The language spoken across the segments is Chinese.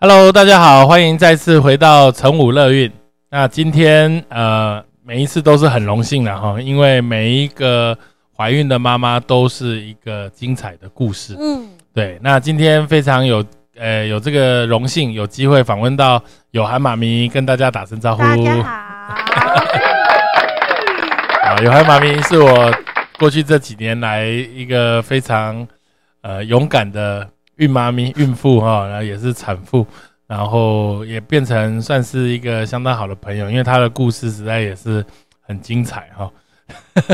Hello，大家好，欢迎再次回到成武乐运。那今天呃，每一次都是很荣幸的哈，因为每一个怀孕的妈妈都是一个精彩的故事。嗯，对。那今天非常有呃有这个荣幸，有机会访问到有涵妈咪，跟大家打声招呼。大家好。啊，有涵妈咪是我过去这几年来一个非常呃勇敢的。孕妈咪、孕妇哈，然后也是产妇，然后也变成算是一个相当好的朋友，因为她的故事实在也是很精彩哈。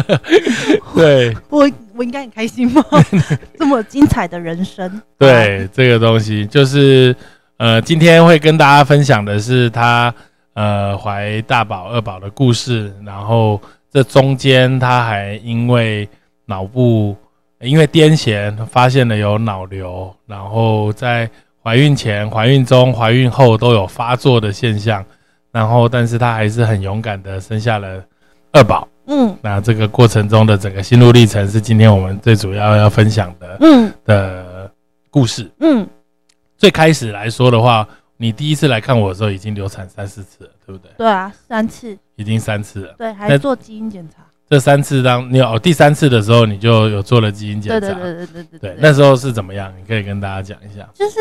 对，我我应该很开心吗？这么精彩的人生。对，这个东西就是呃，今天会跟大家分享的是她呃怀大宝、二宝的故事，然后这中间她还因为脑部。因为癫痫发现了有脑瘤，然后在怀孕前、怀孕中、怀孕后都有发作的现象，然后但是她还是很勇敢的生下了二宝。嗯，那这个过程中的整个心路历程是今天我们最主要要分享的。嗯，的故事。嗯，最开始来说的话，你第一次来看我的时候已经流产三四次了，对不对？对啊，三次。已经三次了。对，还做基因检查。这三次当你有第三次的时候，你就有做了基因检查。对对对对对对。对，那时候是怎么样？你可以跟大家讲一下。就是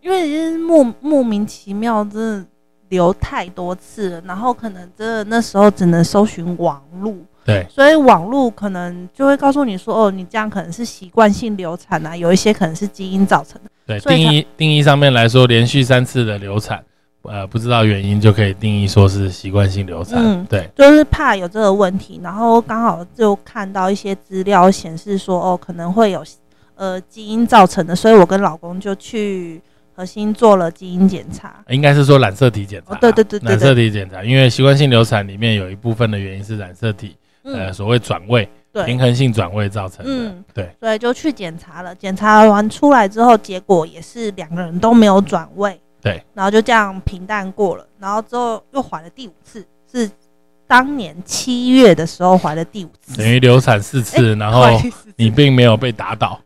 因为是莫莫名其妙，真的流太多次了，然后可能真的那时候只能搜寻网路。对。所以网路可能就会告诉你说，哦，你这样可能是习惯性流产啊，有一些可能是基因造成的。对，定义定义上面来说，连续三次的流产。呃，不知道原因就可以定义说是习惯性流产，嗯，对，就是怕有这个问题，然后刚好就看到一些资料显示说，哦，可能会有呃基因造成的，所以我跟老公就去核心做了基因检查，应该是说染色体检查，哦对对对，染色体检查，因为习惯性流产里面有一部分的原因是染色体，呃，所谓转位，平衡性转位造成的，嗯，对，所以就去检查了，检查完出来之后，结果也是两个人都没有转位。对，然后就这样平淡过了，然后之后又怀了第五次，是当年七月的时候怀的第五次，等于流产四次，然后你并没有被打倒。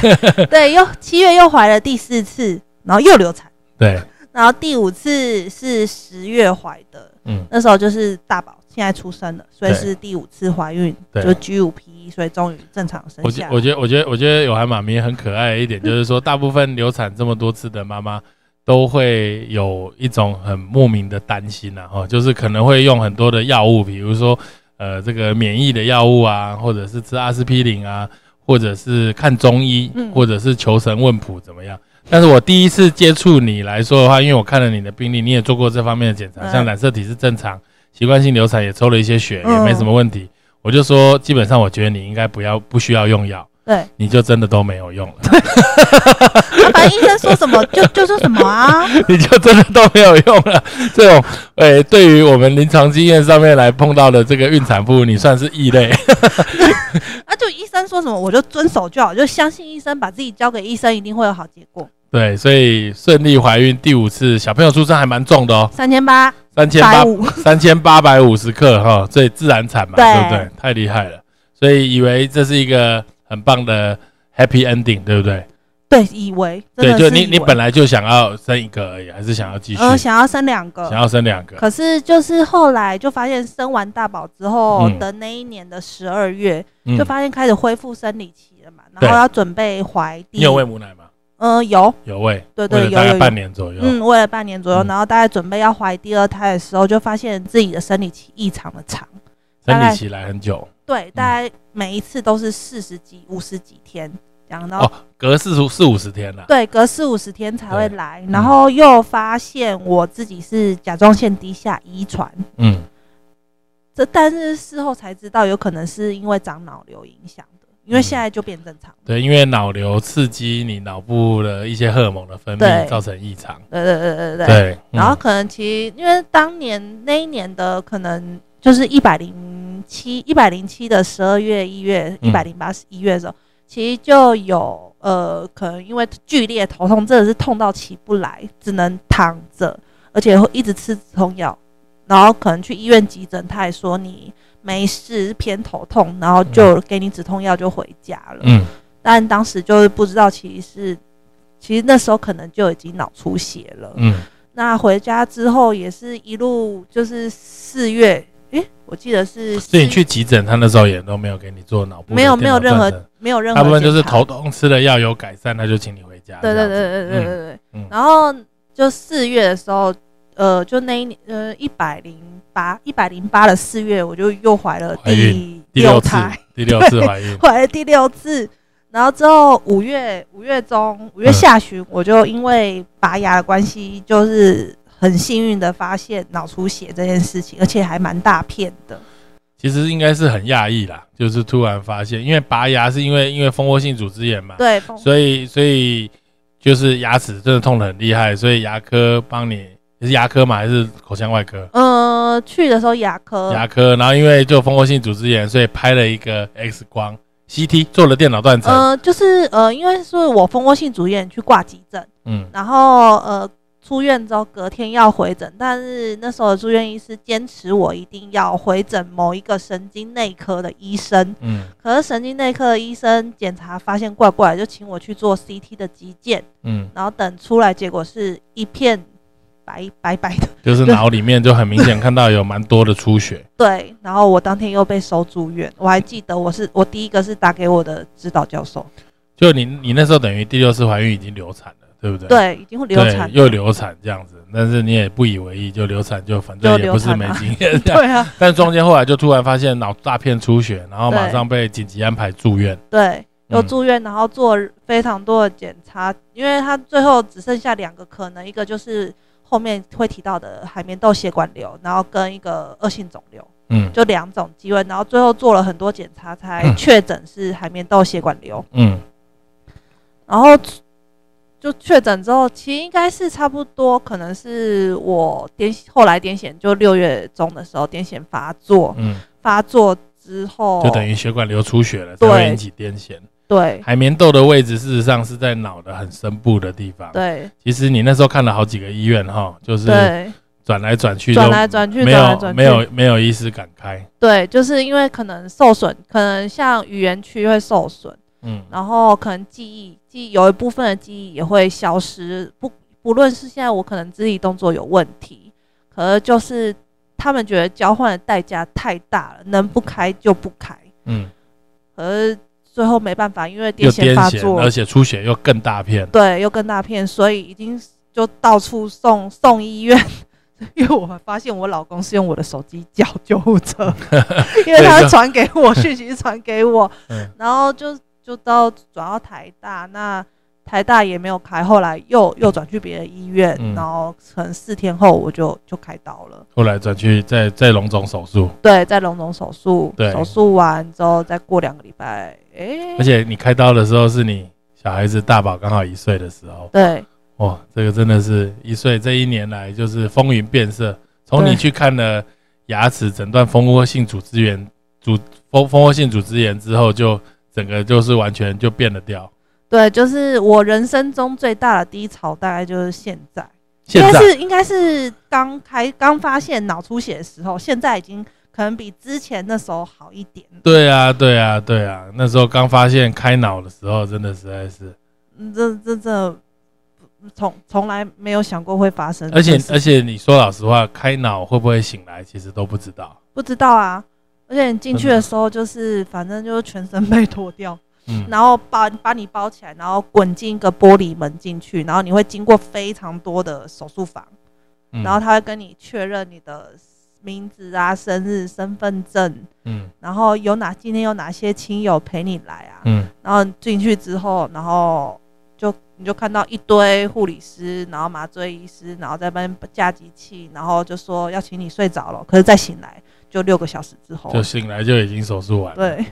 对，又七月又怀了第四次，然后又流产。对，然后第五次是十月怀的，嗯，那时候就是大宝现在出生了，所以是第五次怀孕，就 G 五 P，所以终于正常生下。我觉得，我觉得，我觉得有孩妈咪很可爱的一点，就是说大部分流产这么多次的妈妈。都会有一种很莫名的担心呐，哈，就是可能会用很多的药物，比如说，呃，这个免疫的药物啊，或者是吃阿司匹林啊，或者是看中医，或者是求神问卜怎么样。但是我第一次接触你来说的话，因为我看了你的病历，你也做过这方面的检查，像染色体是正常，习惯性流产也抽了一些血，也没什么问题。我就说，基本上我觉得你应该不要不需要用药。对，你就真的都没有用了。反 正医生说什么就就说什么啊，你就真的都没有用了。这种，诶，对于我们临床经验上面来碰到的这个孕产妇，你算是异类。那 就医生说什么我就遵守就好，就相信医生，把自己交给医生，一定会有好结果。对，所以顺利怀孕第五次，小朋友出生还蛮重的哦，三千八，三千八，三千八百五十克哈，这自然产嘛，对不对？太厉害了，所以以为这是一个。很棒的 happy ending，对不对？对，以为对，就你你本来就想要生一个而已，还是想要继续？呃，想要生两个，想要生两个。可是就是后来就发现生完大宝之后的那一年的十二月，就发现开始恢复生理期了嘛，然后要准备怀。你有喂母奶吗？嗯，有有喂，对对，大概半年左右。嗯，喂了半年左右，然后大概准备要怀第二胎的时候，就发现自己的生理期异常的长，生理期来很久。对，大概每一次都是四十几、五十几天，然后哦，隔四十四五十天了。对，隔四五十天才会来，然后又发现我自己是甲状腺低下遗传。嗯，这但是事后才知道，有可能是因为长脑瘤影响的。因为现在就变正常。对，因为脑瘤刺激你脑部的一些荷尔蒙的分泌，造成异常。对对对对对。对，然后可能其实因为当年那一年的可能就是一百零七一百零七的十二月一月一百零八一月的时候，其实就有呃可能因为剧烈头痛，真的是痛到起不来，只能躺着，而且会一直吃止痛药，然后可能去医院急诊，他也说你。没事，偏头痛，然后就给你止痛药就回家了。嗯，但当时就是不知道，其实是其实那时候可能就已经脑出血了。嗯，那回家之后也是一路就是四月，诶，我记得是。所以你去急诊，他那时候也都没有给你做脑部，没有没有任何没有任何，大部分就是头痛吃了药有改善，他就请你回家。对对对对对对对。嗯，然后就四月的时候。呃，就那一年，呃，一百零八，一百零八的四月，我就又怀了第六胎，第六次怀孕，怀了第六次。然后之后五月五月中五月下旬，我就因为拔牙的关系，就是很幸运的发现脑出血这件事情，而且还蛮大片的。其实应该是很讶异啦，就是突然发现，因为拔牙是因为因为蜂窝性组织炎嘛，对，所以所以就是牙齿真的痛得很厉害，所以牙科帮你。你是牙科嘛？还是口腔外科？呃，去的时候牙科。牙科，然后因为就蜂窝性组织炎，所以拍了一个 X 光、CT，做了电脑断层。呃，就是呃，因为是我蜂窝性组织炎去挂急诊，嗯，然后呃出院之后隔天要回诊，但是那时候的住院医师坚持我一定要回诊某一个神经内科的医生，嗯，可是神经内科的医生检查发现怪怪，就请我去做 CT 的急件，嗯，然后等出来结果是一片。白白白的，就是脑里面就很明显看到有蛮多的出血。对，然后我当天又被收住院。我还记得，我是我第一个是打给我的指导教授。就你你那时候等于第六次怀孕已经流产了，对不对？对，已经流产，又流产这样子，但是你也不以为意，就流产就反正也不是没经验。对啊。但中间后来就突然发现脑大片出血，然后马上被紧急安排住院。对，又住院，然后做非常多的检查，因为他最后只剩下两个可能，一个就是。后面会提到的海绵窦血管瘤，然后跟一个恶性肿瘤，嗯，就两种机会，然后最后做了很多检查才确诊是海绵窦血管瘤，嗯，然后就确诊之后，其实应该是差不多，可能是我癫后来癫痫，就六月中的时候癫痫发作，嗯，发作之后就等于血管流出血了，才会引起癫痫。对，海绵窦的位置事实上是在脑的很深部的地方。对，其实你那时候看了好几个医院哈，就是转来转去，转来转去，没有没有没有医师敢开。对，就是因为可能受损，可能像语言区会受损，嗯，然后可能记忆记有一部分的记忆也会消失。不不论是现在我可能肢体动作有问题，可是就是他们觉得交换的代价太大了，能不开就不开。嗯，可是。最后没办法，因为癫痫发作，而且出血又更大片，对，又更大片，所以已经就到处送送医院。因为我发现我老公是用我的手机叫救护车，因为他传给我讯息，传给我，然后就就到转到台大那。台大也没有开，后来又又转去别的医院，然后可能四天后我就就开刀了。后来转去再再隆肿手术，对，在隆肿手术，手术完之后再过两个礼拜，哎，而且你开刀的时候是你小孩子大宝刚好一岁的时候，对，哇，这个真的是一岁，这一年来就是风云变色。从你去看了牙齿诊断蜂窝性组织炎，组蜂蜂窝性组织炎之后，就整个就是完全就变了调。对，就是我人生中最大的低潮，大概就是现在，应该是应该是刚开刚发现脑出血的时候，现在已经可能比之前那时候好一点。对啊，对啊，对啊，那时候刚发现开脑的时候，真的实在是，嗯，这这这从从来没有想过会发生。而且而且你说老实话，开脑会不会醒来，其实都不知道。不知道啊，而且你进去的时候，就是反正就是全身被脱掉。然后把把你包起来，然后滚进一个玻璃门进去，然后你会经过非常多的手术房，然后他会跟你确认你的名字啊、生日、身份证，嗯，然后有哪今天有哪些亲友陪你来啊，嗯，然后进去之后，然后就你就看到一堆护理师，然后麻醉医师，然后在那边架机器，然后就说要请你睡着了，可是再醒来就六个小时之后，就醒来就已经手术完了，对。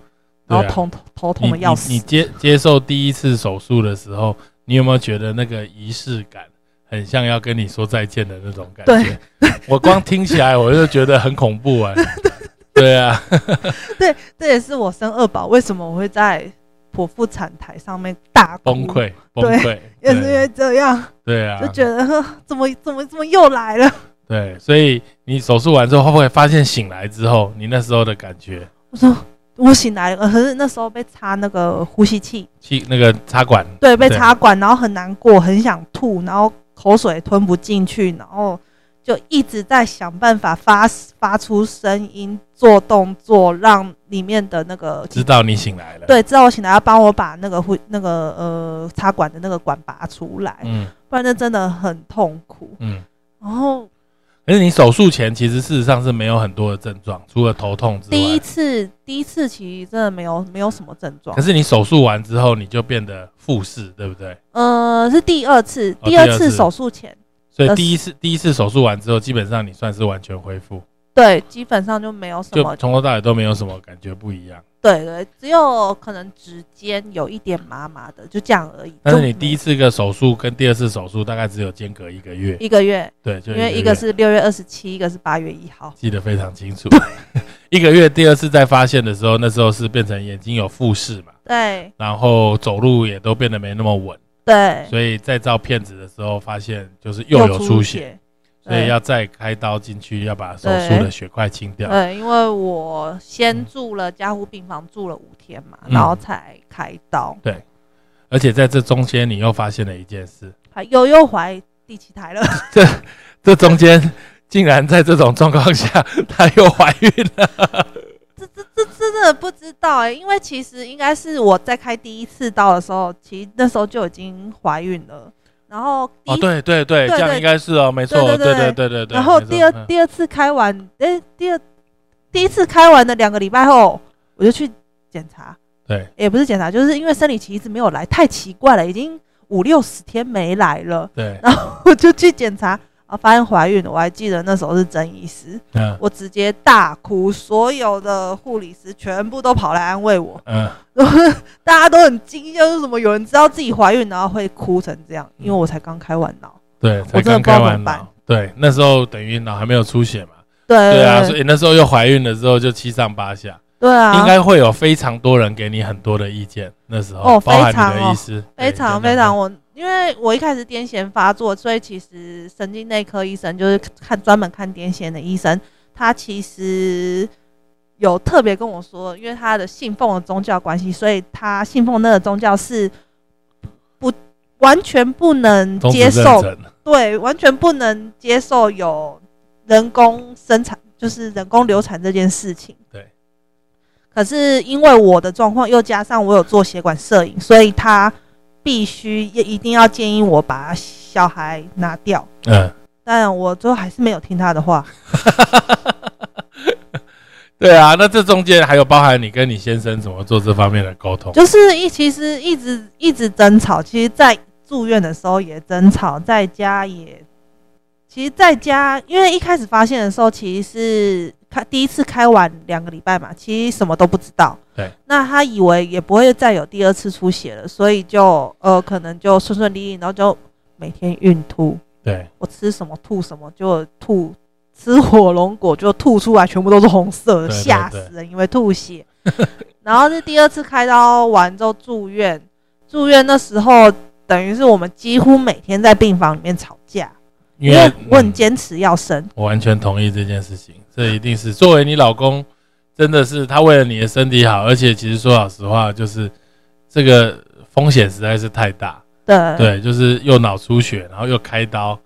然后对啊头头痛的要死你。你接接受第一次手术的时候，你有没有觉得那个仪式感很像要跟你说再见的那种感觉？我光听起来我就觉得很恐怖啊。对啊，对，这也是我生二宝为什么我会在剖腹产台上面大崩，溃崩对溃，也是因为这样，对啊，就觉得怎么怎么怎么又来了？对，所以你手术完之后，会不会发现醒来之后，你那时候的感觉，我说我醒来了，可是那时候被插那个呼吸器，气那个插管，对，被插管，然后很难过，很想吐，然后口水吞不进去，然后就一直在想办法发发出声音，做动作，让里面的那个知道你醒来了。，对，知道我醒来要帮我把那个呼那个呃插管的那个管拔出来，嗯不然那真的很痛苦。嗯。然后可是你手术前其实事实上是没有很多的症状，除了头痛之外第一。次第一次其实真的没有没有什么症状可，是你手术完之后，你就变得复视，对不对？呃，是第二次哦第二次手术前，呃所以第一次第一次手术完之后，基本上你算是完全恢复，对，基本上就没有什就么从头到尾都没有什么感觉不一样。对对，只有可能指尖有一点麻麻的，就这样而已。但是就你第一次个手术跟第二次手术大概只有间隔一个月，一个月，对，就因为一个月是六月二十七，一个是八月一号。记得非常清楚。一个月第二次再发现的时候，那时候是变成眼睛有复视嘛，对然后走路也都变得没那么稳，对，所以在照片子的时候发现就是又有出血，血。所以要再开刀进去，要把手术的血块清掉。对，因为我先住了加护病房住了五天嘛，嗯然后才开刀，对而且在这中间，你又发现了一件事，还又又怀第七胎了。这中间竟然在这种状况下，她又怀孕了。这这这真的不知道哎、因为其实应该是我在开第一次刀的时候，其实那时候就已经怀孕了，然后一哦，对对对，这样应该是哦，没错，对对对。对对对对。然后第二第二次开完，哎、第二第一次开完的两个礼拜后，我就去检查，对，也不是检查，就是因为生理期一直没有来，太奇怪了，已经五六十天没来了，对，然后我就去检查，啊，发现怀孕。我还记得那时候是曾医师，嗯。我直接大哭，所有的护理师全部都跑来安慰我，嗯，大家都很惊讶，为什么有人知道自己怀孕，然后会哭成这样，因为我才刚开完脑。对，才刚开完对，那时候等于脑还没有出血嘛，对。对啊，所以那时候又怀孕了之后就七上八下，对啊，应该会有非常多人给你很多的意见，那时候哦包含非常的意思，非常非常，我因为我一开始癫痫发作，所以其实神经内科医生就是看专门看癫痫的医生，他其实有特别跟我说，因为他的信奉的宗教关系，所以他信奉那个宗教是不完全不能接受，对，完全不能接受有人工生产，就是人工流产这件事情。对。可是因为我的状况，又加上我有做血管摄影，所以他必须也一定要建议我把小孩拿掉。嗯，但我最后还是没有听他的话。对啊，那这中间还有包含你跟你先生怎么做这方面的沟通，就是一其实一直一直争吵，其实，在住院的时候也争吵，在家也，其实在家，因为一开始发现的时候，其实是开第一次开完两个礼拜嘛，其实什么都不知道。对。那他以为也不会再有第二次出血了，所以就呃可能就顺顺利利，然后就每天孕吐，对，我吃什么吐什么，就吐。吃火龙果就吐出来，全部都是红色吓死人，因为吐血。然后是第二次开刀完之后住院，住院那时候等于是我们几乎每天在病房里面吵架，因为我很嗯坚持要生。我完全同意这件事情，这一定是作为你老公，真的是他为了你的身体好，而且其实说老实话，就是这个风险实在是太大，对。对，就是又脑出血，然后又开刀，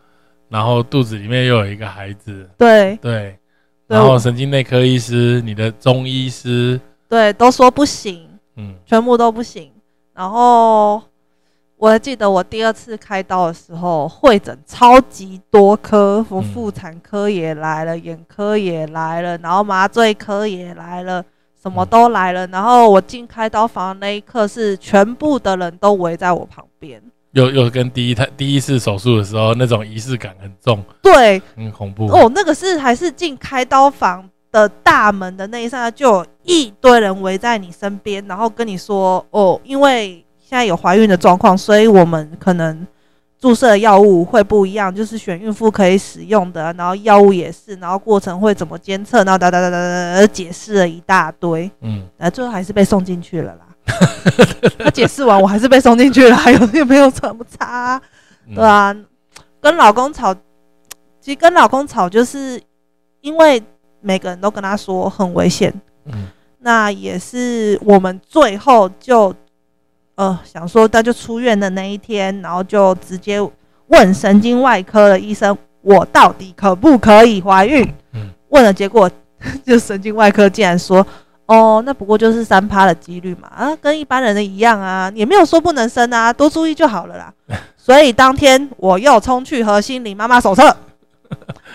然后肚子里面又有一个孩子，对。对，对。然后神经内科医师、你的中医师，对，都说不行，嗯，全部都不行。然后我还记得我第二次开刀的时候，会诊超级多科，我嗯妇产科也来了，眼科也来了，然后麻醉科也来了。什么嗯都来了，然后我进开刀房的那一刻，是全部的人都围在我旁边。又又跟第一胎第一次手术的时候那种仪式感很重，对，很恐怖。哦，那个是还是进开刀房的的大门的那一刹那，就有一堆人围在你身边，然后跟你说：“哦，因为现在有怀孕的状况，所以我们可能注射药物会不一样，就是选孕妇可以使用的，然后药物也是，然后过程会怎么监测，然后哒哒哒哒哒解释了一大堆，嗯，呃，最后还是被送进去了啦。他解释完，我还是被送进去了，还有有没有什么差？对啊，跟老公吵，其实跟老公吵，就是因为。每个人都跟他说很危险，嗯，那也是我们最后就呃想说，那就出院的那一天，然后就直接问神经外科的医生，我到底可不可以怀孕？嗯，问了，结果就神经外科竟然说，哦，那不过就是三趴的几率嘛，啊，跟一般人的一样啊，也没有说不能生啊，多注意就好了啦。所以当天我又冲去核心领妈妈手册。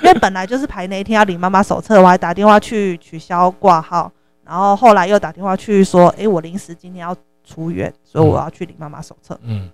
因为本来就是排那一天要领妈妈手册，我还打电话去取消挂号，然后后来又打电话去说，哎，我临时今天要出院，所以我要去领妈妈手册。嗯，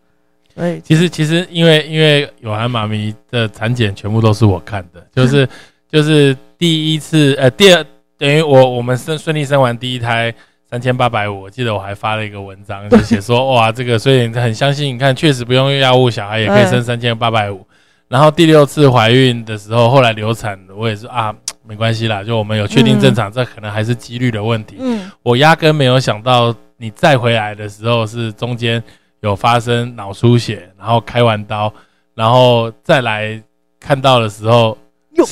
所以其实其实因为因为有涵妈咪的产检全部都是我看的，就是就是第一次呃第二等于我我们生顺利生完第一胎三千八百五，我记得我还发了一个文章，就写说哇这个所以很相信，你看确实不用用药物，小孩也可以生三千八百五。然后第六次怀孕的时候，后来流产，我也是啊，没关系啦，就我们有确定正常，这可能还是几率的问题。嗯，我压根没有想到你再回来的时候是中间有发生脑出血，然后开完刀，然后再来看到的时候又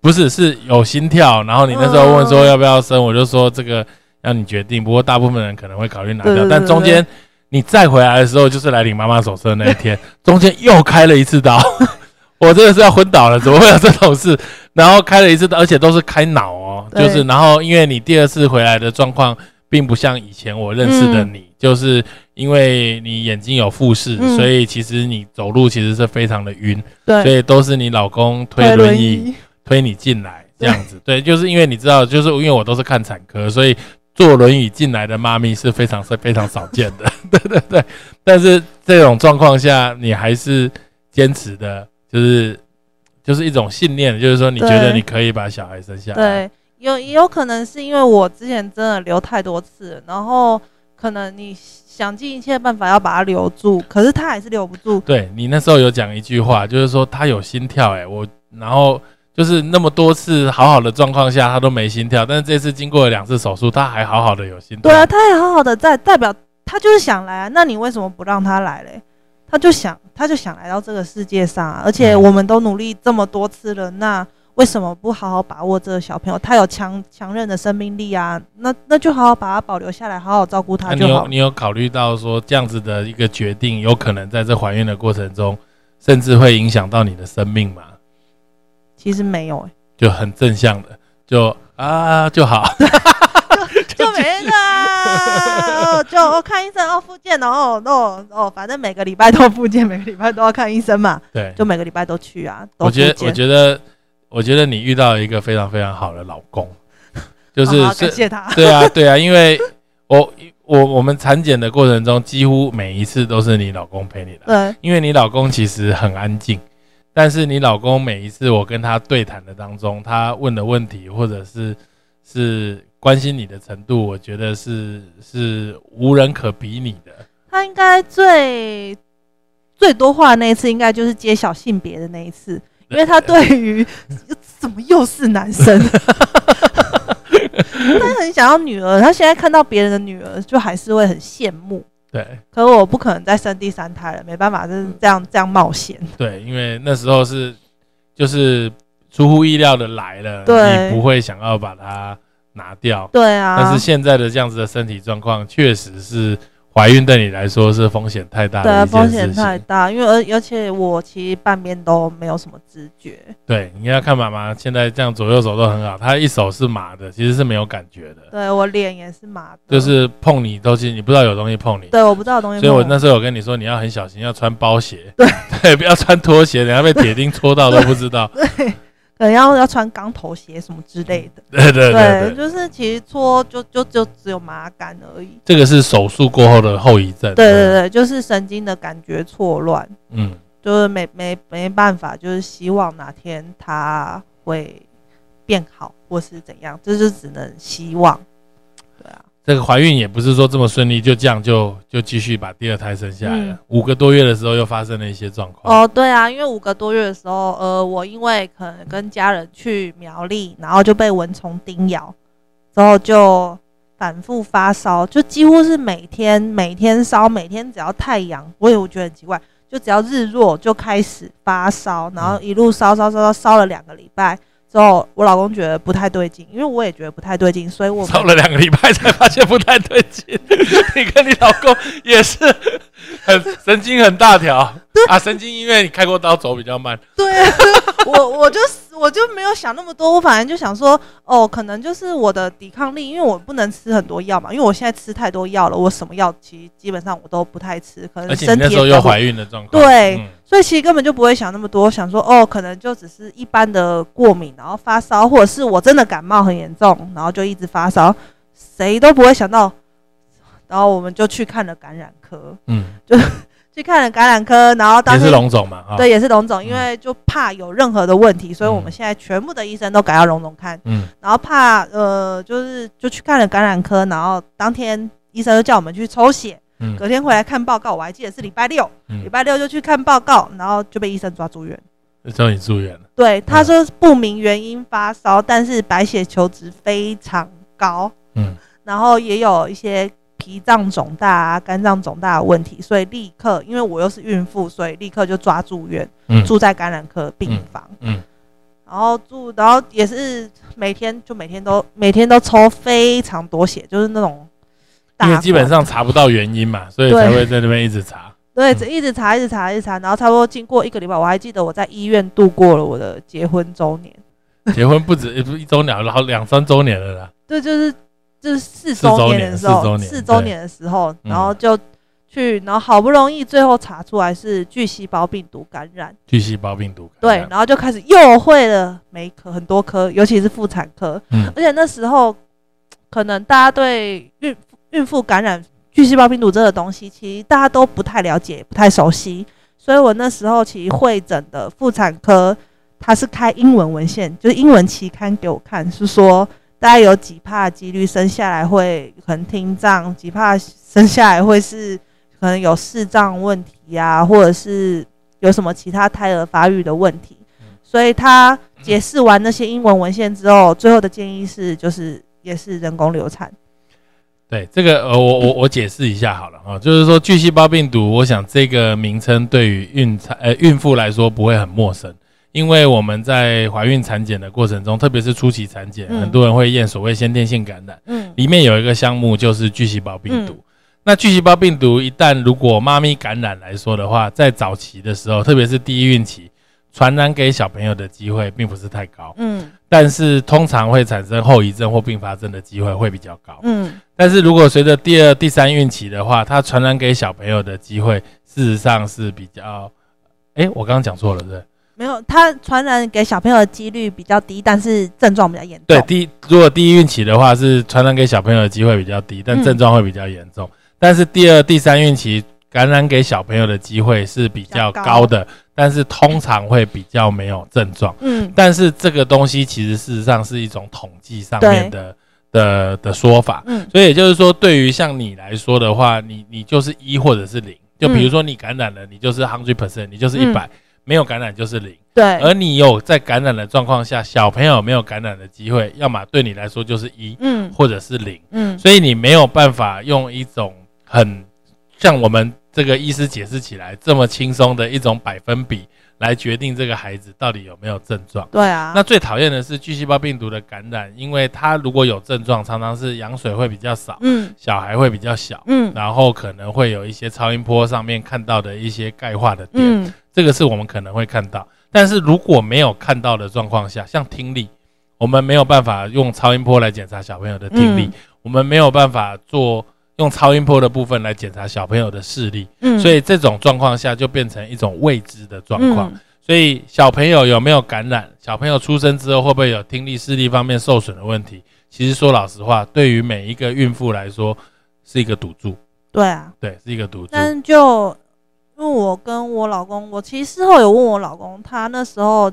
不是是有心跳，然后你那时候问说要不要生，我就说这个让你决定。不过大部分人可能会考虑拿掉，但中间你再回来的时候，就是来领妈妈手册那一天，中间又开了一次刀。我真的是要昏倒了，怎么会有这种事？然后开了一次，而且都是开脑哦，就是然后因为你第二次回来的状况，并不像以前我认识的你，就是因为你眼睛有复视，所以其实你走路其实是非常的晕，对，所以都是你老公推轮椅。推你进来这样子，对，就是因为你知道，就是因为我都是看产科，所以坐轮椅进来的妈咪是非常是非常少见的，对对对，但是这种状况下，你还是坚持的。就是就是一种信念，就是说你觉得你可以把小孩生下来。对，有也有可能是因为我之前真的留太多次，然后可能你想尽一切办法要把它留住，可是他还是留不住。对你那时候有讲一句话，就是说他有心跳，哎，我然后就是那么多次好好的状况下他都没心跳，但是这次经过了两次手术，他还好好的有心跳。对啊，他还好好的在，代表他就是想来啊，那你为什么不让他来嘞？他就想，他就想来到这个世界上，而且我们都努力这么多次了，那为什么不好好把握这个小朋友？他有强强韧的生命力啊，那那就好好把他保留下来，好好照顾他就好。你有你有考虑到说这样子的一个决定，有可能在这怀孕的过程中，甚至会影响到你的生命吗？其实没有，哎，就很正向的，就啊就好。就没了，就看医生哦，复健哦，哦哦，反正每个礼拜都复健，每个礼拜都要看医生嘛。对，就每个礼拜都去啊。我觉得，我觉得，我觉得你遇到一个非常非常好的老公，就是 感谢他。对啊，对啊，因为我我我们产检的过程中，几乎每一次都是你老公陪你的。对，因为你老公其实很安静，但是你老公每一次我跟他对谈的当中，他问的问题或者是是。关心你的程度，我觉得是是无人可比拟的。他应该最最多话那一次，应该就是揭晓性别的那一次，因为他对于 怎么又是男生，他很想要女儿。他现在看到别人的女儿，就还是会很羡慕。对，可我不可能再生第三胎了，没办法，就是这样这样冒险。对，因为那时候是就是出乎意料的来了，你不会想要把它。拿掉，对啊，但是现在的这样子的身体状况，确实是怀孕对你来说是风险太大的对，风险太大，因为而而且我其实半边都没有什么知觉。对，你要看妈妈现在这样左右手都很好，她一手是麻的，其实是没有感觉的。对我脸也是麻的，就是碰你都是你不知道有东西碰你。对，我不知道有东西。所以我那时候有跟你说，你要很小心，要穿包鞋。对 对，不要穿拖鞋，等下被铁钉戳到都不知道。对。可能要要穿钢头鞋什么之类的，对对对，就是其实搓就就就只有麻感而已。这个是手术过后的后遗症。对对对，就是神经的感觉错乱。嗯，就是没没没办法，就是希望哪天他会变好，或是怎样，这就只能希望。对啊，这个怀孕也不是说这么顺利，就这样就就继续把第二胎生下来了。嗯五个多月的时候又发生了一些状况。哦，对啊，因为五个多月的时候，呃，我因为可能跟家人去苗栗，然后就被蚊虫叮咬，之后就反复发烧，就几乎是每天每天烧，每天只要太阳，我也我觉得很奇怪，就只要日落就开始发烧，然后一路烧烧烧烧烧了两个礼拜。之后，我老公觉得不太对劲，因为我也觉得不太对劲，所以我们烧了两个礼拜才发现不太对劲。你跟你老公也是很神经很大条。啊，神经因为你开过刀走比较慢。对。啊，我我就我就没有想那么多，我反正就想说，哦，可能就是我的抵抗力，因为我不能吃很多药嘛，因为我现在吃太多药了，我什么药其实基本上我都不太吃，可能身体又怀孕的状况，对。嗯所以其实根本就不会想那么多，想说哦，可能就只是一般的过敏，然后发烧，或者是我真的感冒很严重，然后就一直发烧，谁都不会想到。然后我们就去看了感染科，嗯，就去看了感染科，然后当天也是龙总嘛，啊，对，也是龙总，因嗯。为就怕有任何的问题，所以我们嗯现在全部的医生都改到龙总看，嗯。然后怕呃，就是就去看了感染科，然后当天医生就叫我们去抽血，嗯。隔天回来看报告，我还记得是礼拜六，礼嗯，拜六就去看报告，然后就被医生抓住院。叫你住院了，对，他说不明原因发烧，但是白血球值非常高，嗯。然后也有一些脾脏肿大啊、肝脏肿大的问题，所以立刻，因为我又是孕妇，所以立刻就抓住院，嗯。住在感染科病房。嗯然后住，然后也是每天就每天都每天都抽非常多血，就是那种大因为基本上查不到原因嘛，所以才会在那边一直查。对，一直查一直查一直查，然后差不多经过一个礼拜，我还记得我在医院度过了我的结婚周年。结婚不止 一周年，然后两三周年了啦。对，就是就是四四周周年年的时候，四周年的时候，嗯然后就去，然后好不容易最后查出来是巨细胞病毒感染，巨细胞病毒感对，然后就开始又会了每科很多科，尤其是妇产科，嗯。而且那时候可能大家对孕孕妇感染巨细胞病毒这个东西，其实大家都不太了解、不太熟悉，所以我那时候其实会诊的妇产科，他是开英文文献，就是英文期刊给我看，是说大概有几帕的几率生下来会可能听障，几帕生下来会是可能有视障问题呀、或者是有什么其他胎儿发育的问题。所以他解释完那些英文文献之后，最后的建议是，就是也是人工流产。对这个呃，我我我解释一下好了啊，就是说巨细胞病毒，我想这个名称对于孕产呃孕妇来说不会很陌生，因为我们在怀孕产检的过程中，特别是初期产检，嗯很多人会验所谓先天性感染，嗯里面有一个项目就是巨细胞病毒。那巨细胞病毒一旦如果妈咪感染来说的话，在早期的时候，特别是第一孕期，传染给小朋友的机会并不是太高，嗯但是通常会产生后遗症或并发症的机会会比较高。嗯但是如果随着第二、第三孕期的话，它传染给小朋友的机会，事实上是比较……哎，我刚刚讲错了，对？没有，它传染给小朋友的几率比较低，但是症状比较严重。对，第如果第一孕期的话，是传染给小朋友的机会比较低，但嗯症状会比较严重。但是第二、第三孕期感染给小朋友的机会是比较高的，但是通常会比较没有症状。嗯但是这个东西其实事实上是一种统计上面的的的说法，嗯。所以也就是说，对于像你来说的话，你你就是一或者是零，就比如说你感染了，你就是 hundred percent，你就是一百、没有感染就是零。对，而你有在感染的状况下，小朋友没有感染的机会，要么对你来说就是一，嗯。或者是零，嗯。所以你没有办法用一种很像我们这个医师解释起来这么轻松的一种百分比来决定这个孩子到底有没有症状。对啊，那最讨厌的是巨细胞病毒的感染，因为它如果有症状，常常是羊水会比较少，嗯。小孩会比较小，嗯。然后可能会有一些超音波上面看到的一些钙化的点，嗯。这个是我们可能会看到。但是如果没有看到的状况下，像听力，我们没有办法用超音波来检查小朋友的听力，嗯。我们没有办法做用超音波的部分来检查小朋友的视力，嗯，所以这种状况下就变成一种未知的状况。嗯所以小朋友有没有感染？小朋友出生之后会不会有听力、视力方面受损的问题？其实说老实话，对于每一个孕妇来说是一个赌注，对啊，对，是一个赌注。但就因为我跟我老公，我其实事后有问我老公，他那时候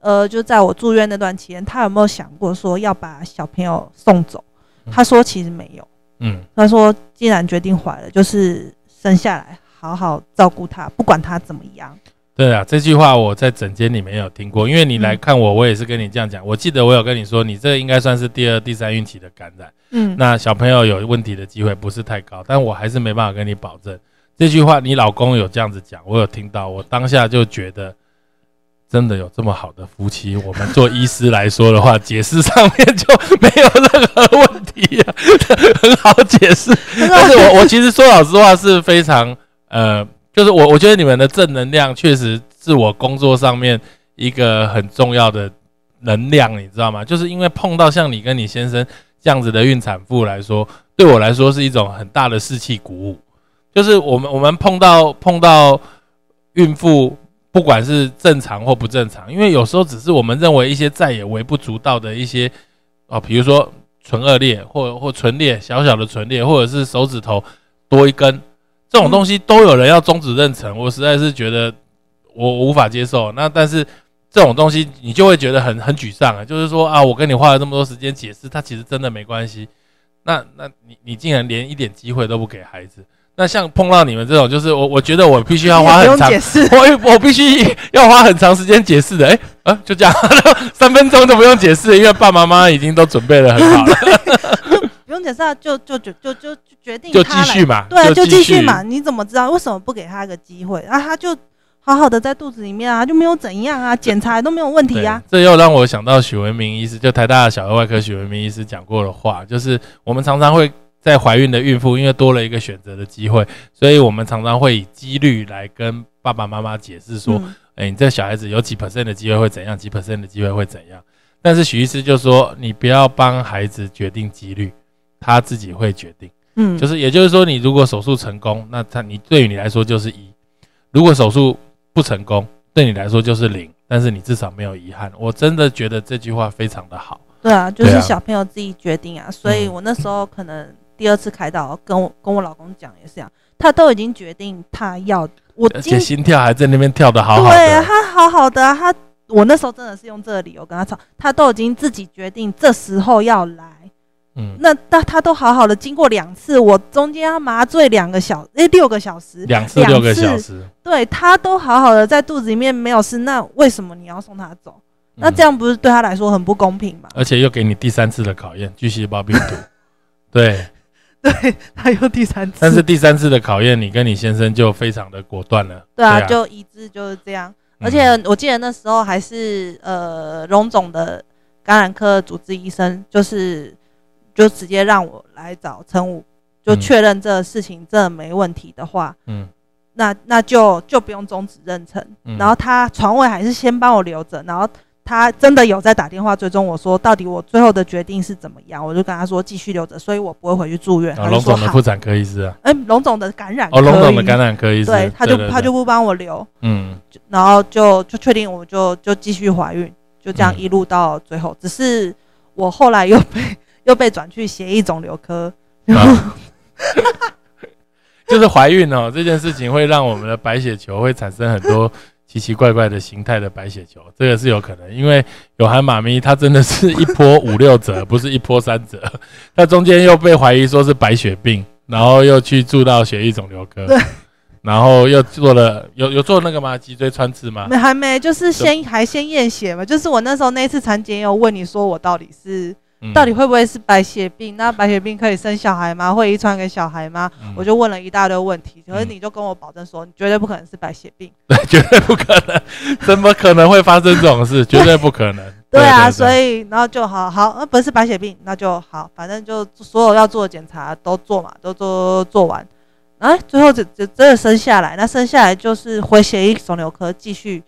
呃，就在我住院那段期间，他有没有想过说要把小朋友送走？嗯他说其实没有。嗯他说既然决定怀了，就是生下来好好照顾他，不管他怎么样。对啊，这句话我在诊间里面有听过，因为你来看我，我也是跟你这样讲。我记得我有跟你说，你这应该算是第二、第三孕期的感染，嗯，那小朋友有问题的机会不是太高，但我还是没办法跟你保证。这句话你老公有这样子讲，我有听到，我当下就觉得，真的有这么好的夫妻，我们做医师来说的话，解释上面就没有任何问题啊，很好解释。但是我我其实说老实话是非常呃，就是我我觉得你们的正能量确实是我工作上面一个很重要的能量，你知道吗？就是因为碰到像你跟你先生这样子的孕产妇来说，对我来说是一种很大的士气鼓舞。就是我们我们碰到碰到孕妇，不管是正常或不正常，因为有时候只是我们认为一些再也微不足道的一些哦，比如说唇腭裂或或唇裂小小的唇裂，或者是手指头多一根这种东西，都有人要终止妊娠，我实在是觉得我我无法接受。那但是这种东西你就会觉得很很沮丧啊，就是说啊，我跟你花了这么多时间解释，它其实真的没关系。那那你你竟然连一点机会都不给孩子？那像碰到你们这种，就是我我觉得我必须要花不用很长解释，我我必须要花很长时间解释的，哎、啊，就这样，三分钟都不用解释，因为爸爸妈妈已经都准备的很好了，不用解释啊，就就就就就就决定就继续嘛，对啊，就继继续嘛。。你怎么知道？为什么不给他一个机会？啊，他就好好的在肚子里面啊，就没有怎样啊，检查都没有问题对啊。，这又让我想到许文明医师，就台大的小儿外科许文明医师讲过的话，就是我们常常会在怀孕的孕妇，因为多了一个选择的机会，所以我们常常会以几率来跟爸爸妈妈解释说，嗯哎、你这小孩子有几 percent 的机会会怎样，几 percent 的机会会怎样。但是许医师就说，你不要帮孩子决定几率，他自己会决定。嗯，就是也就是说，你如果手术成功，那他你对于你来说就是一；如果手术不成功，对你来说就是零。但是你至少没有遗憾。我真的觉得这句话非常的好。对啊，就是小朋友自己决定啊。所以嗯我那时候可能第二次开刀，跟我跟我老公讲也是这样，他都已经决定他要我今而且心跳还在那边跳的好好对。他好好的啊，他我那时候真的是用这个理由跟他吵，他都已经自己决定这时候要来。嗯，那那他都好好的，经过两次，我中间要麻醉两个小诶、六个小时，两次六个次小时，对他都好好的在肚子里面没有事，那为什么你要送他走？那嗯这样不是对他来说很不公平吗？而且又给你第三次的考验，巨细胞病毒。对，对，他有第三次，但是第三次的考验，你跟你先生就非常的果断了。对啊，就一致就是这样。嗯而且我记得那时候还是呃荣总的感染科主治医生，就是就直接让我来找陈武，就嗯确认这个事情真的没问题的话，嗯那那就就不用终止妊娠。嗯然后他床位还是先帮我留着，然后他真的有在打电话追踪我说到底我最后的决定是怎么样，我就跟他说继续留着，所以我不会回去住院。哦，他就说好龙总的妇，产科医师啊，哎，龙总的感染哦，龙总的感染科医师，对，他就对他就不帮我留。嗯然后就就确定我就就继续怀孕，就这样嗯一路到最后。只是我后来又被 又被转去协议肿瘤科，啊 就是怀孕哦这件事情会让我们的白血球会产生很多奇奇怪怪的形态的白血球，这个是有可能，因为有含妈咪她真的是一波五六折，不是一波三折，她中间又被怀疑说是白血病，然后又去住到血液肿瘤科对，然后又做了有有做那个吗？脊椎穿刺吗？没还没，就是先还先验血嘛。就是我那时候那一次产检有问你说我到底是嗯到底会不会是白血病？那白血病可以生小孩吗？会遗传给小孩吗？嗯我就问了一大堆问题，可是嗯你就跟我保证说你绝对不可能是白血病。对，绝对不可能，怎么可能会发生这种事？绝对不可能。对啊，所以然后就好好，呃，不是白血病，那就好，反正就所有要做的检查都做嘛，都做做完，哎，最后就就真的生下来，那生下来就是回血液肿瘤科继续，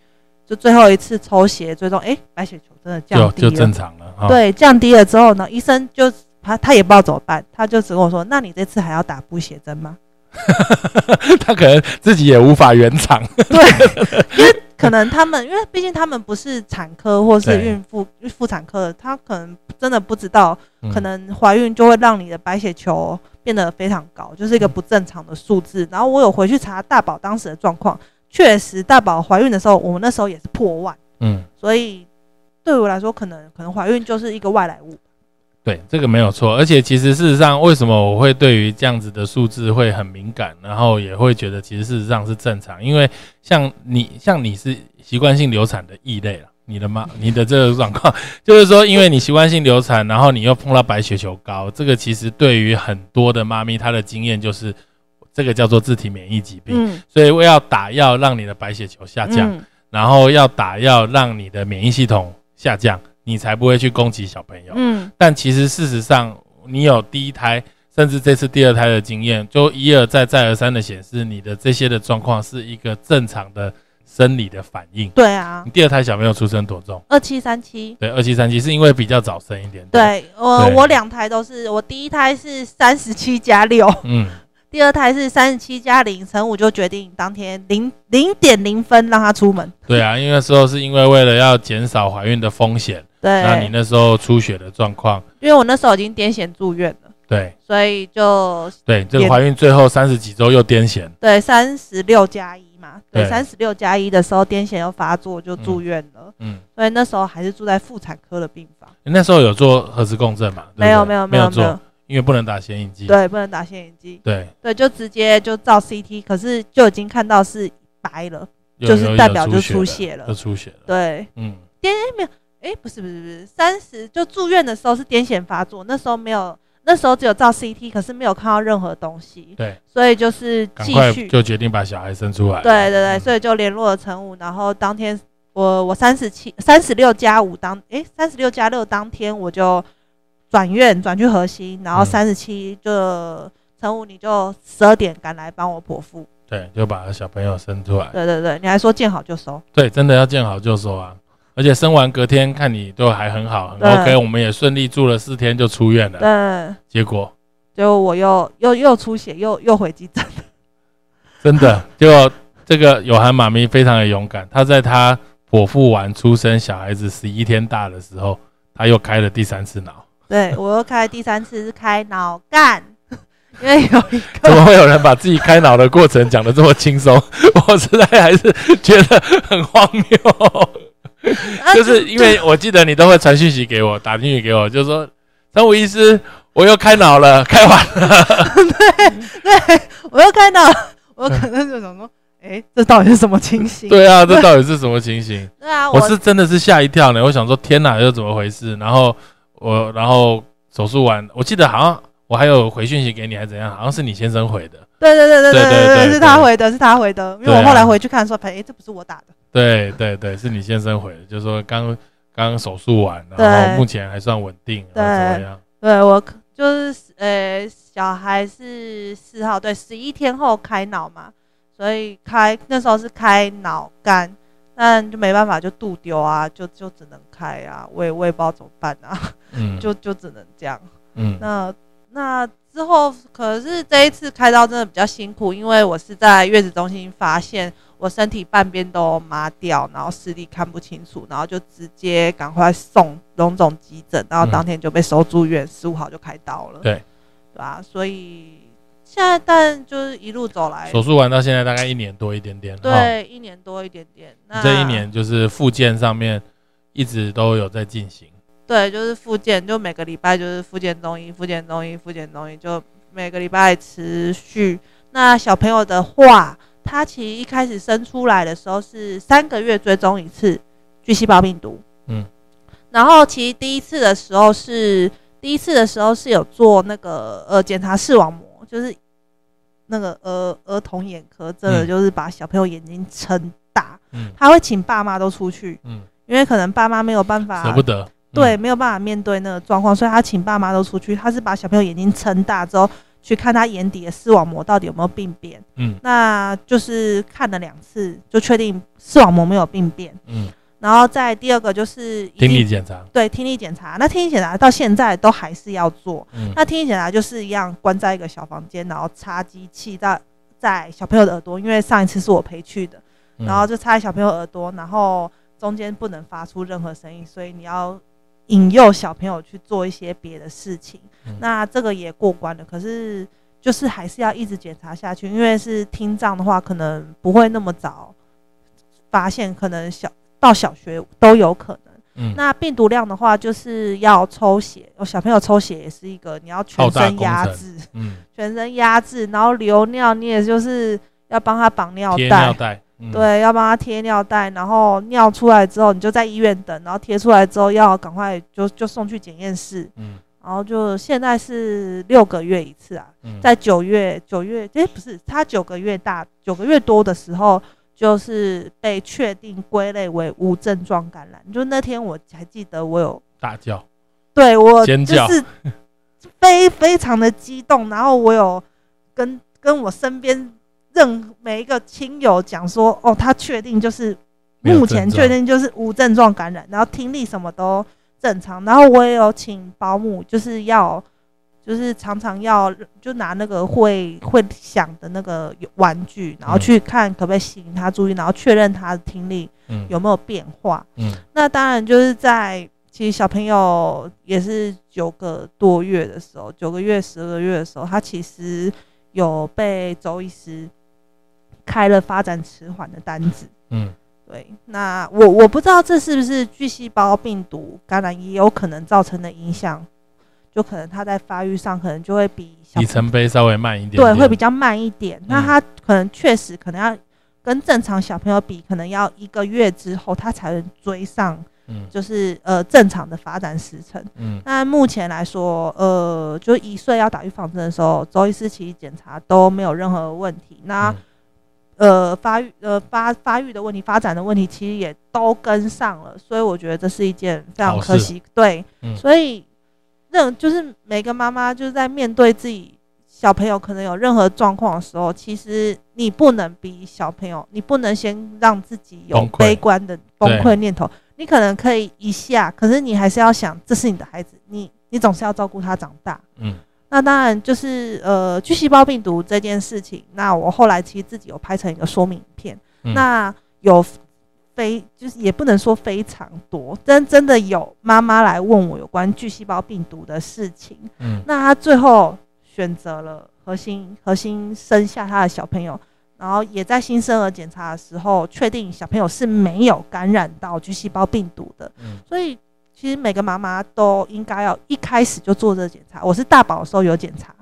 就最后一次抽血最终，哎，白血球真的就降低了，就正常了。哈，对，降低了之后呢，医生就他他也不知道怎么办，他就只跟我说，那你这次还要打补血针吗？他可能自己也无法圆场。对，因为可能他们，因为毕竟他们不是产科或是孕妇妇产科的，他可能真的不知道，嗯可能怀孕就会让你的白血球变得非常高，就是一个不正常的数字。然后我有回去查大宝当时的状况，确实大宝怀孕的时候，我们那时候也是破万，嗯所以对我来说，可能可能怀孕就是一个外来物。对，这个没有错。而且其实事实上，为什么我会对于这样子的数字会很敏感，然后也会觉得其实事实上是正常，因为像你像你是习惯性流产的异类了。你的妈，你的这个状况，就是说，因为你习惯性流产，然后你又碰到白血球高，这个其实对于很多的妈咪，她的经验就是，这个叫做自体免疫疾病，所以我要打药让你的白血球下降，然后要打药让你的免疫系统下降，你才不会去攻击小朋友。嗯，但其实事实上，你有第一胎，甚至这次第二胎的经验，就一而再再而三的显示，你的这些的状况是一个正常的。生理的反应，对啊，你第二胎小朋友出生多重？二七三七，对，二七三七是因为比较早生一点。对我，我两胎都是，我第一胎是三十七加六，嗯，第二胎是三十七加零，乘五就决定当天零零点零分让他出门。对啊，因为那时候是因为为了要减少怀孕的风险，对，那你那时候出血的状况，因为我那时候已经癫痫住院了，对，所以就对这个怀孕最后三十几周又癫痫，对，三十六加一嘛。对，三十六加一的时候，癫痫又发作，就住院了。嗯，所以那时候还是住在妇产科的病房。那时候有做核磁共振吗？没有，没有，没有做，因为不能打显影剂。对，不能打显影剂。对，对，就直接就照 CT，可是就已经看到是白了，就是代表就出血了，就出血了。对，嗯，癫没有，哎，不是，不是，不是，三十就住院的时候是癫痫发作，那时候没有。那时候只有照 CT，可是没有看到任何东西。对，所以就是继续就决定把小孩生出来。对对对，所以就联络了陈武，然后当天我我三十七三十六加五当哎三十六加六当天我就转院转去核心，然后三十七就陈武你就十二点赶来帮我剖腹。对，就把小朋友生出来。对对对，你还说见好就收。对，真的要见好就收啊。而且生完隔天看你都还很好，很 OK，我们也顺利住了四天就出院了。对，结果就我又又又出血，又又回急诊。真的，就这个有涵妈咪非常的勇敢，她在她剖腹完出生小孩子十一天大的时候，她又开了第三次脑。对我又开第三次是开脑干，因为有一个怎么会有人把自己开脑的过程讲的这么轻松？我实在还是觉得很荒谬。就是因为我记得你都会传讯息给我，打进去给我，就说张武医师，我又开脑了，开完了。对对，我又开脑，我可能就想说，哎，这到底是什么情形？对啊，这到底是什么情形？对啊，我是真的是吓一跳呢。我想说，天哪，又怎么回事？然后我，然后手术完，我记得好像我还有回讯息给你，还是怎样？好像是你先生回的。对对对对对对对，是他回的，是他回的。因为我后来回去看说，哎，这不是我打的。对对对，是你先生回的，就是说刚刚手术完，然后目前还算稳定，怎么样？对我就是呃，小孩是四号，对，十一天后开脑嘛，所以开那时候是开脑干，但就没办法，就肚丢啊，就就只能开啊，我也我也不知道怎么办啊，嗯，就就只能这样，嗯，那那之后可是这一次开刀真的比较辛苦，因为我是在月子中心发现。我身体半边都麻掉，然后视力看不清楚，然后就直接赶快送龙总急诊，然后当天就被收住院，十五号就开刀了。对，对啊？所以现在但就是一路走来，手术完到现在大概一年多一点点。对，一年多一点点。那这一年就是复健上面一直都有在进行。对，就是复健，就每个礼拜就是复健中医，复健中医，复健中医，就每个礼拜持续。那小朋友的话。他其实一开始生出来的时候是三个月追踪一次巨细胞病毒，嗯，然后其实第一次的时候是第一次的时候是有做那个呃检查视网膜，就是那个儿儿童眼科，真的就是把小朋友眼睛撑大，嗯，他会请爸妈都出去，嗯，因为可能爸妈没有办法舍不得，对，没有办法面对那个状况，所以他请爸妈都出去，他是把小朋友眼睛撑大之后。去看他眼底的视网膜到底有没有病变，嗯，那就是看了两次就确定视网膜没有病变，嗯，然后再第二个就是听力检查，对，听力检查，那听力检查到现在都还是要做，嗯，那听力检查就是一样关在一个小房间，然后插机器在在小朋友的耳朵，因为上一次是我陪去的，然后就插在小朋友耳朵，然后中间不能发出任何声音，所以你要。引诱小朋友去做一些别的事情，那这个也过关了。可是就是还是要一直检查下去，因为是听障的话，可能不会那么早发现，可能小到小学都有可能。嗯，那病毒量的话，就是要抽血，哦，小朋友抽血也是一个，你要全身压制，嗯，全身压制，然后流尿，你也就是要帮他绑尿袋，尿带，嗯，对，要帮他贴尿袋，然后尿出来之后，你就在医院等，然后贴出来之后要赶快就就送去检验室，嗯。然后就现在是六个月一次啊，嗯，在九月九月，诶，不是，他九个月大，九个月多的时候，就是被确定归类为无症状感染。就那天我还记得，我有大叫，对我尖叫。就 是非非常的激动，然后我有跟跟我身边任每一个亲友讲说，哦，他确定就是目前确定就是无症状感染，然后听力什么都正常，然后我也有请保姆，就是要就是常常要就拿那个会会响的那个玩具，然后嗯。去看可不可以吸引他注意，然后确认他的听力嗯，有没有变化。嗯。那当然就是在其实小朋友也是九个多月的时候，九个月、十个月的时候，他其实有被周医师开了发展迟缓的单子。嗯对，那我我不知道这是不是巨细胞病毒感染也有可能造成的影响，就可能他在发育上可能就会比小里程碑稍微慢一点对，会比较慢一点。那嗯他可能确实可能要跟正常小朋友比，可能要一个月之后他才能追上，嗯就是呃正常的发展时程。嗯那目前来说，呃，就一岁要打预防针的时候，周医师其实检查都没有任何问题。那、嗯呃发育呃发发育的问题、发展的问题，其实也都跟上了，所以我觉得这是一件非常可惜。对，嗯所以任就是每个妈妈就是在面对自己小朋友可能有任何状况的时候，其实你不能比小朋友，你不能先让自己有悲观的崩溃念头。你可能可以一下，可是你还是要想，这是你的孩子，你你总是要照顾他长大。嗯那当然就是呃，巨细胞病毒这件事情，那我后来其实自己有拍成一个说明影片，嗯。那有非就是也不能说非常多，真真的有妈妈来问我有关巨细胞病毒的事情，嗯。那她最后选择了核心核心生下她的小朋友，然后也在新生儿检查的时候确定小朋友是没有感染到巨细胞病毒的，嗯。所以其实每个妈妈都应该要一开始就做这个检查。我是大宝的时候有检查，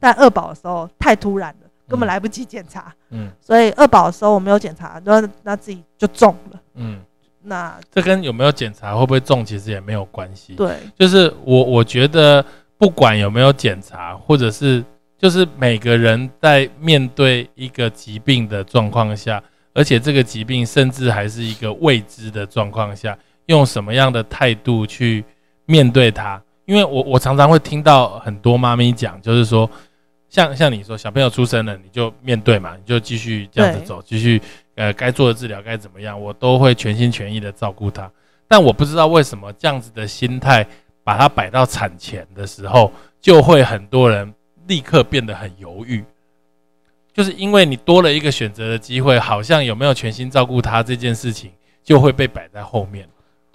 但二宝的时候太突然了，根本嗯来不及检查，嗯所以二宝的时候我没有检查，那那自己就中了。嗯，那这跟有没有检查会不会中其实也没有关系。对，就是我我觉得不管有没有检查，或者是就是每个人在面对一个疾病的状况下，而且这个疾病甚至还是一个未知的状况下，用什么样的态度去面对它？因为我我常常会听到很多妈咪讲，就是说，像像你说小朋友出生了，你就面对嘛，你就继续这样子走，继续呃该做的治疗该怎么样，我都会全心全意的照顾他。但我不知道为什么这样子的心态，把它摆到产前的时候，就会很多人立刻变得很犹豫，就是因为你多了一个选择的机会，好像有没有全心照顾他这件事情就会被摆在后面。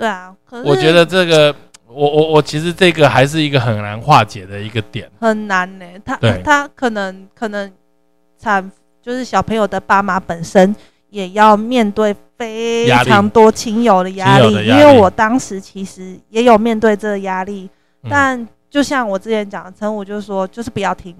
对啊，可是我觉得这个，我我我其实这个还是一个很难化解的一个点。很难呢、他他可能可能产就是小朋友的爸妈本身也要面对非常多亲友的压力，因为我当时其实也有面对这个压力，嗯。但就像我之前讲的，陈武就说就是不要听，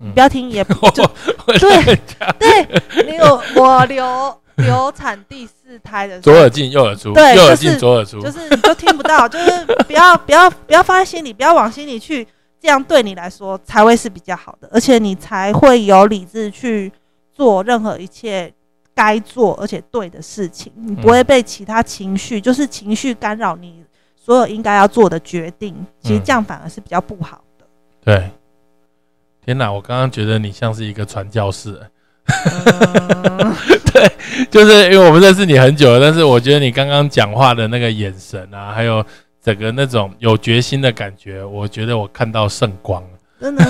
嗯。不要听也不就 对对，你有 我流流产第四胎的时候。左耳，进右耳出，对右耳就是进左耳出，就是你就听不到，就是不要不要不要放在心里，不要往心里去，这样对你来说才会是比较好的，而且你才会有理智去做任何一切该做而且对的事情，你不会被其他情绪，就是情绪干扰你所有应该要做的决定，其实嗯。这样反而是比较不好的。对。天哪，我刚刚觉得你像是一个传教士，嗯就是因为我们认识你很久了，但是我觉得你刚刚讲话的那个眼神啊，还有整个那种有决心的感觉，我觉得我看到圣光了，真的，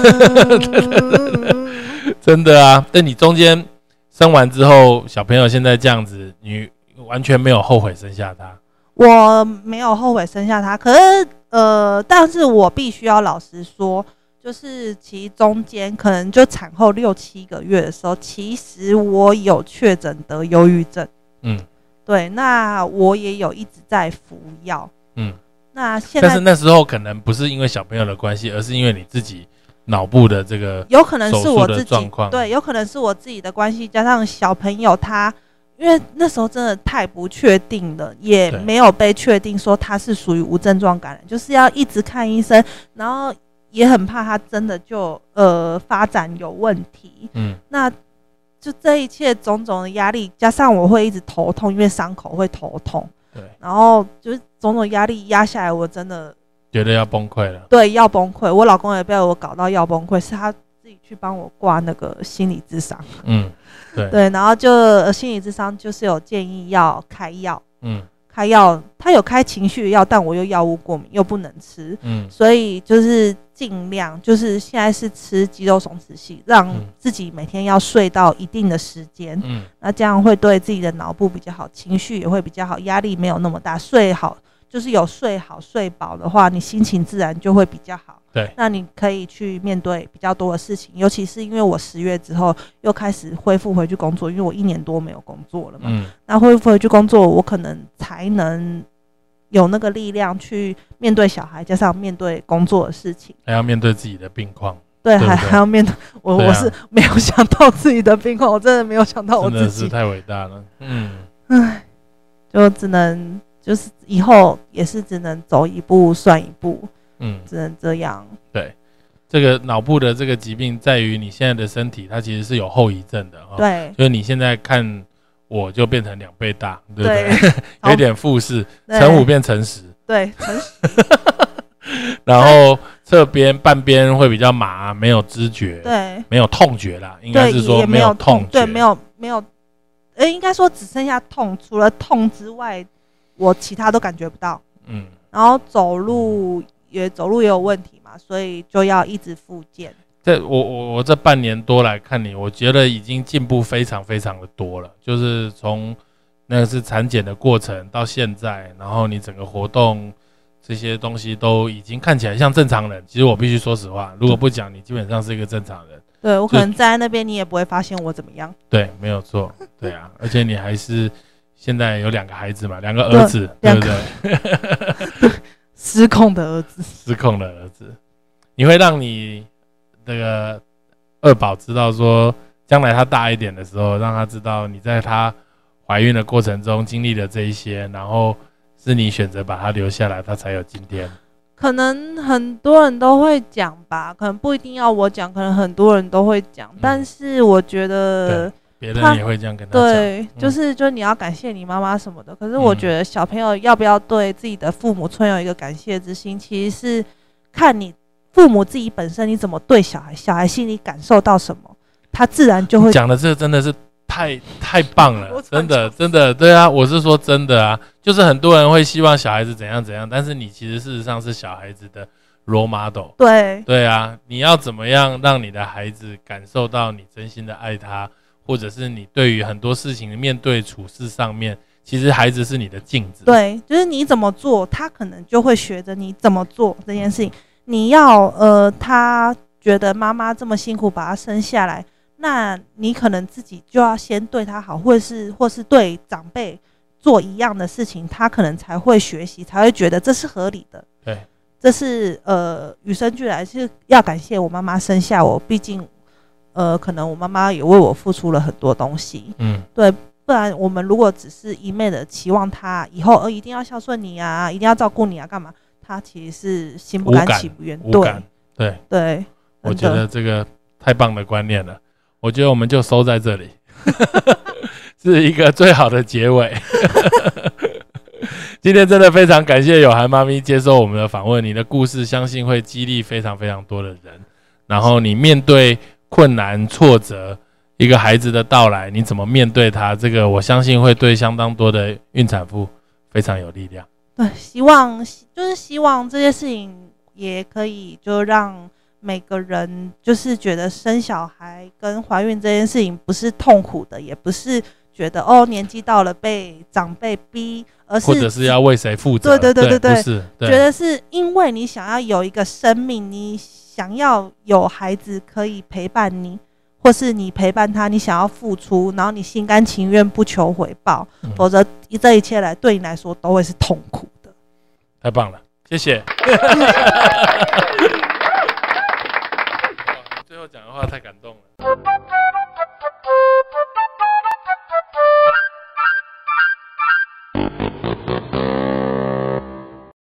真的啊！但你中间生完之后，小朋友现在这样子，你完全没有后悔生下他，我没有后悔生下他，可是呃，但是我必须要老实说，就是其中间可能就产后六七个月的时候，其实我有确诊得忧郁症，嗯。对，那我也有一直在服药，嗯，那现在但是那时候可能不是因为小朋友的关系，而是因为你自己脑部的这个有可能是我自己状况。对，有可能是我自己的关系，加上小朋友他，因为那时候真的太不确定了，也没有被确定说他是属于无症状感染，就是要一直看医生，然后也很怕他真的就呃发展有问题。嗯那就这一切种种的压力，加上我会一直头痛，因为伤口会头痛，对，然后就是种种压力压下来，我真的觉得要崩溃了。对要崩溃。我老公也被我搞到要崩溃，是他自己去帮我挂那个心理智商。嗯，对，对，然后就呃心理智商就是有建议要开药，嗯开药他有开情绪药，但我又药物过敏又不能吃，嗯。所以就是尽量就是现在是吃肌肉松弛剂，让嗯。自己每天要睡到一定的时间，嗯。那这样会对自己的脑部比较好，情绪也会比较好，压力没有那么大，睡好就是有睡好睡饱的话，你心情自然就会比较好。对那你可以去面对比较多的事情，尤其是因为我十月之后又开始恢复回去工作，因为我一年多没有工作了嘛。嗯那恢复回去工作，我可能才能有那个力量去面对小孩，加上面对工作的事情。还要面对自己的病况，对，还还要面对我，我是没有想到自己的病况，我真的没有想到我自己。真的是太伟大了。嗯，唉，就只能就是以后也是只能走一步算一步，嗯，只能这样。对，这个脑部的这个疾病在于你现在的身体，它其实是有后遗症的啊。，对就是你现在看我就变成两倍大，对不对对？有一点复式，乘五变乘十，对，乘十 然后侧边半边会比较麻，没有知觉，对没有痛觉啦，应该对，是说也没有痛觉，对，没有没有，呃，应该说只剩下痛，除了痛之外，我其他都感觉不到。嗯，然后走路也走路也有问题嘛，所以就要一直复健。这我我我这半年多来看你，我觉得已经进步非常非常的多了。就是从那个是产检的过程到现在，然后你整个活动这些东西都已经看起来像正常人。其实我必须说实话，如果不讲，你基本上是一个正常人。对我可能站在那边，你也不会发现我怎么样。对，没有错，对啊，而且你还是现在有两个孩子嘛，两个儿子，对两不对？失控的儿子，失控的儿子，你会让你那个二宝知道说，将来他大一点的时候，让他知道你在他怀孕的过程中经历了这一些，然后是你选择把他留下来，他才有今天。可能很多人都会讲吧，可能不一定要我讲，可能很多人都会讲。但是我觉得，别人也会这样跟他讲。对，嗯就是就是你要感谢你妈妈什么的。可是我嗯觉得小朋友要不要对自己的父母存有一个感谢之心，其实是看你父母自己本身你怎么对小孩，小孩心里感受到什么，他自然就会讲的这真的是太太棒了，真的真的，对啊，我是说真的啊，就是很多人会希望小孩子怎样怎样，但是你其实事实上是小孩子的 role model。对对啊，你要怎么样让你的孩子感受到你真心的爱他，或者是你对于很多事情的面对处事上面，其实孩子是你的镜子。，对，就是你怎么做，他可能就会学着你怎么做这件事情。你要呃，他觉得妈妈这么辛苦把他生下来，那你可能自己就要先对他好，或是或是对长辈做一样的事情，他可能才会学习，才会觉得这是合理的。对，这是呃与生俱来，是要感谢我妈妈生下我，毕竟呃可能我妈妈也为我付出了很多东西。嗯，对不然，我们如果只是一昧的期望他以后呃一定要孝顺你啊，一定要照顾你啊，干嘛？他其实是心不甘情不愿。对。对，对，我觉得这个太棒的观念了。我觉得我们就收在这里，是一个最好的结尾。今天真的非常感谢有涵妈咪接受我们的访问，你的故事相信会激励非常非常多的人。然后你面对困难挫折，一个孩子的到来，你怎么面对他？这个我相信会对相当多的孕产妇非常有力量。对，希望就是希望这些事情也可以就让每个人就是觉得生小孩跟怀孕这件事情不是痛苦的，也不是觉得哦年纪到了被长辈逼，而是或者是要为谁负责？对对对对对不是，对觉得是因为你想要有一个生命，你想要有孩子可以陪伴你，或是你陪伴他，你想要付出，然后你心甘情愿不求回报，否则这一切来对你来说都会是痛苦的。太棒了，谢谢。最后讲的话太感动了。